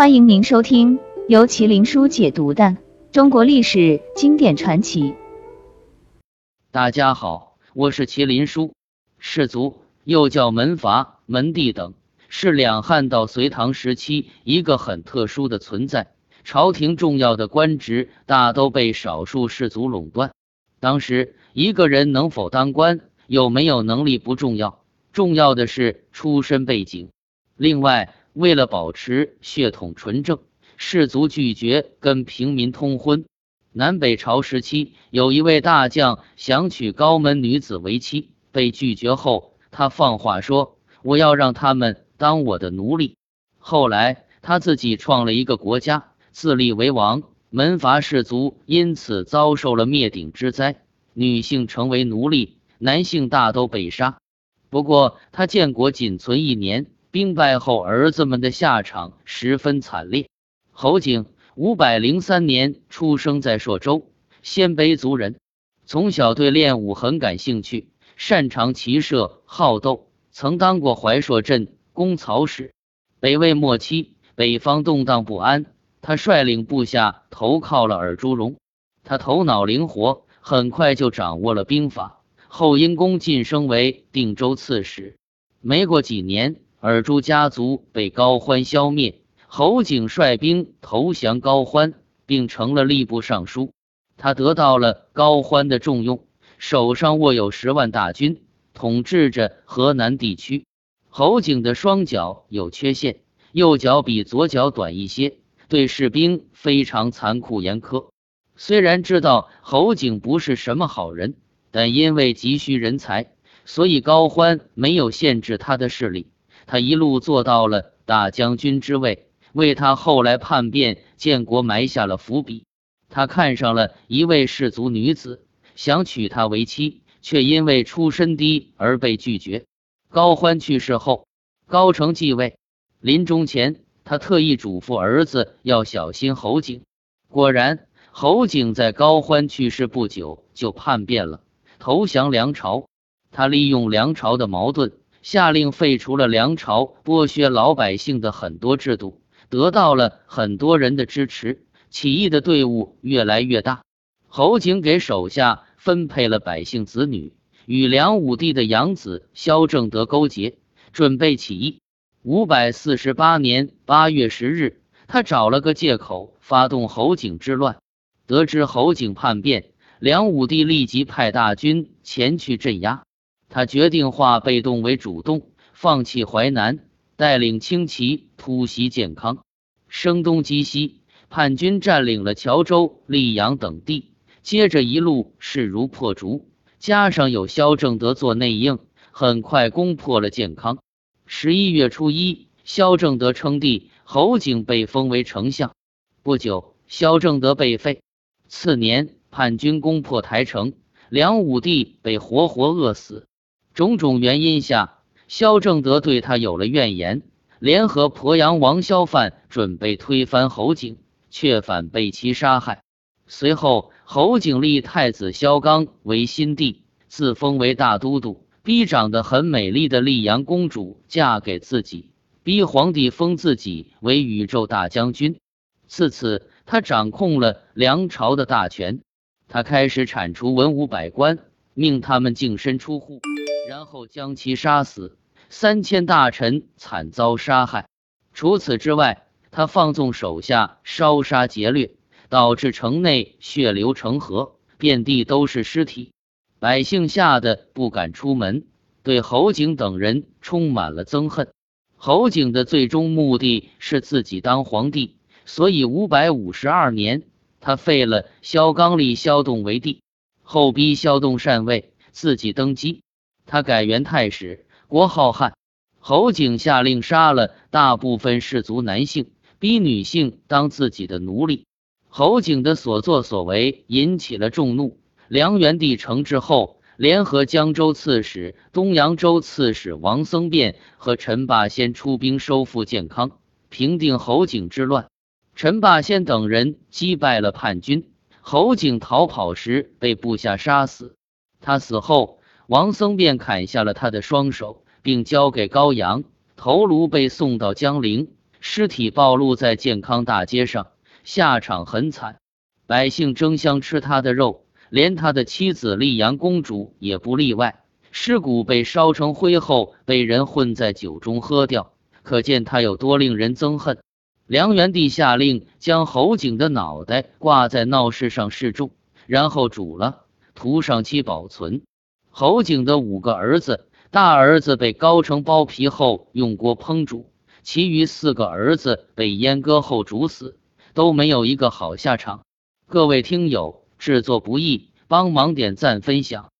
欢迎您收听由麒麟书解读的中国历史经典传奇。大家好，我是麒麟书。士族又叫门阀、门第等，是两汉到隋唐时期一个很特殊的存在。朝廷重要的官职大都被少数士族垄断。当时，一个人能否当官，有没有能力不重要，重要的是出身背景。另外，为了保持血统纯正，士族拒绝跟平民通婚。南北朝时期，有一位大将想娶高门女子为妻，被拒绝后，他放话说：“我要让他们当我的奴隶。”后来，他自己创了一个国家。自立为王，门阀士族因此遭受了灭顶之灾，女性成为奴隶，男性大都被杀。不过他建国仅存一年，兵败后儿子们的下场十分惨烈。侯景五百零三年出生在朔州，鲜卑族人，从小对练武很感兴趣，擅长骑射，好斗，曾当过怀朔镇公曹使。北魏末期，北方动荡不安。他率领部下投靠了尔朱荣，他头脑灵活，很快就掌握了兵法。后因功晋升为定州刺史。没过几年，尔朱家族被高欢消灭，侯景率兵投降高欢，并成了吏部尚书。他得到了高欢的重用，手上握有十万大军，统治着河南地区。侯景的双脚有缺陷，右脚比左脚短一些。对士兵非常残酷严苛。虽然知道侯景不是什么好人，但因为急需人才，所以高欢没有限制他的势力。他一路做到了大将军之位，为他后来叛变建国埋下了伏笔。他看上了一位士族女子，想娶她为妻，却因为出身低而被拒绝。高欢去世后，高澄继位，临终前。他特意嘱咐儿子要小心侯景。果然，侯景在高欢去世不久就叛变了，投降梁朝。他利用梁朝的矛盾，下令废除了梁朝剥削老百姓的很多制度，得到了很多人的支持。起义的队伍越来越大。侯景给手下分配了百姓子女，与梁武帝的养子萧正德勾结，准备起义。五百四十八年八月十日，他找了个借口发动侯景之乱。得知侯景叛变，梁武帝立即派大军前去镇压。他决定化被动为主动，放弃淮南，带领轻骑突袭建康。声东击西，叛军占领了谯州、溧阳等地，接着一路势如破竹。加上有萧正德做内应，很快攻破了建康。十一月初一，萧正德称帝，侯景被封为丞相。不久，萧正德被废。次年，叛军攻破台城，梁武帝被活活饿死。种种原因下，萧正德对他有了怨言，联合鄱阳王萧范准备推翻侯景，却反被其杀害。随后，侯景立太子萧纲为新帝，自封为大都督。逼长得很美丽的丽阳公主嫁给自己，逼皇帝封自己为宇宙大将军。自此，他掌控了梁朝的大权。他开始铲除文武百官，命他们净身出户，然后将其杀死。三千大臣惨遭杀害。除此之外，他放纵手下烧杀劫掠，导致城内血流成河，遍地都是尸体。百姓吓得不敢出门，对侯景等人充满了憎恨。侯景的最终目的是自己当皇帝，所以五百五十二年，他废了萧纲，立萧栋为帝，后逼萧栋禅位，自己登基。他改元太始，国号汉。侯景下令杀了大部分士族男性，逼女性当自己的奴隶。侯景的所作所为引起了众怒。梁元帝成之后，联合江州刺史、东扬州刺史王僧辩和陈霸先出兵收复建康，平定侯景之乱。陈霸先等人击败了叛军，侯景逃跑时被部下杀死。他死后，王僧便砍下了他的双手，并交给高阳，头颅被送到江陵，尸体暴露在健康大街上，下场很惨，百姓争相吃他的肉，连他的妻子丽阳公主也不例外。尸骨被烧成灰后，被人混在酒中喝掉，可见他有多令人憎恨。梁元帝下令将侯景的脑袋挂在闹市上示众，然后煮了，涂上漆保存。侯景的五个儿子，大儿子被高成剥皮后用锅烹煮，其余四个儿子被阉割后煮死，都没有一个好下场。各位听友，制作不易，帮忙点赞分享。